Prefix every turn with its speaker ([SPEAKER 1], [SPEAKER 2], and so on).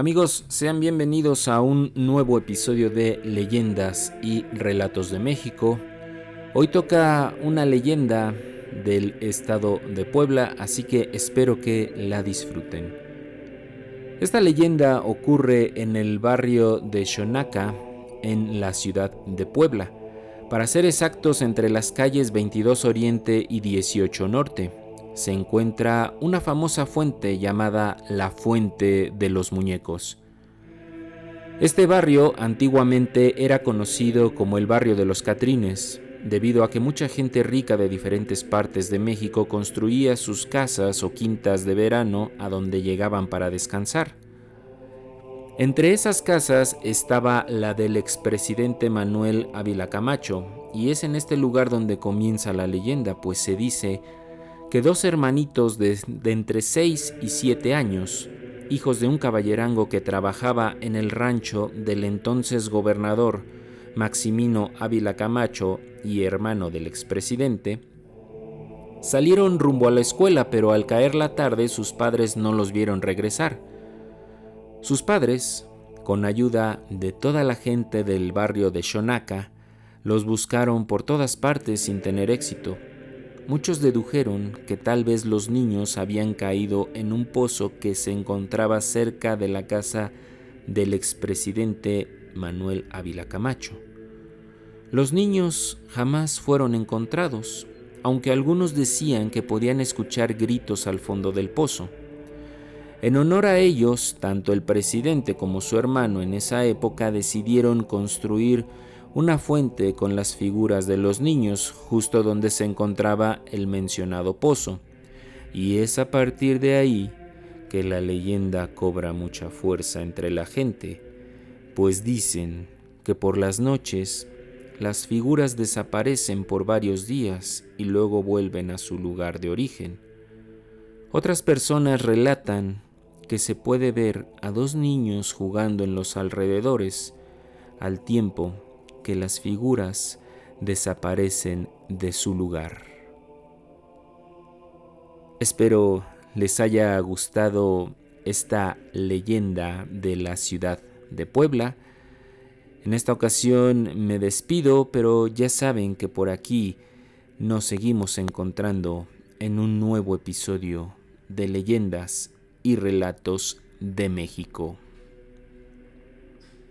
[SPEAKER 1] Amigos, sean bienvenidos a un nuevo episodio de Leyendas y Relatos de México. Hoy toca una leyenda del estado de Puebla, así que espero que la disfruten. Esta leyenda ocurre en el barrio de Xonaca, en la ciudad de Puebla, para ser exactos entre las calles 22 Oriente y 18 Norte se encuentra una famosa fuente llamada la Fuente de los Muñecos. Este barrio antiguamente era conocido como el barrio de los Catrines, debido a que mucha gente rica de diferentes partes de México construía sus casas o quintas de verano a donde llegaban para descansar. Entre esas casas estaba la del expresidente Manuel Ávila Camacho, y es en este lugar donde comienza la leyenda, pues se dice que dos hermanitos de, entre 6 y 7 años, hijos de un caballerango que trabajaba en el rancho del entonces gobernador Maximino Ávila Camacho y hermano del expresidente, salieron rumbo a la escuela, pero al caer la tarde sus padres no los vieron regresar. Sus padres, con ayuda de toda la gente del barrio de Xonaca, los buscaron por todas partes sin tener éxito. Muchos dedujeron que tal vez los niños habían caído en un pozo que se encontraba cerca de la casa del expresidente Manuel Ávila Camacho. Los niños jamás fueron encontrados, aunque algunos decían que podían escuchar gritos al fondo del pozo. En honor a ellos, tanto el presidente como su hermano en esa época decidieron construir una fuente con las figuras de los niños justo donde se encontraba el mencionado pozo, y es a partir de ahí que la leyenda cobra mucha fuerza entre la gente, pues dicen que por las noches las figuras desaparecen por varios días y luego vuelven a su lugar de origen. Otras personas relatan que se puede ver a dos niños jugando en los alrededores al tiempo que las figuras desaparecen de su lugar. Espero les haya gustado esta leyenda de la ciudad de Puebla. En esta ocasión me despido, pero ya saben que por aquí nos seguimos encontrando en un nuevo episodio de leyendas y relatos de México.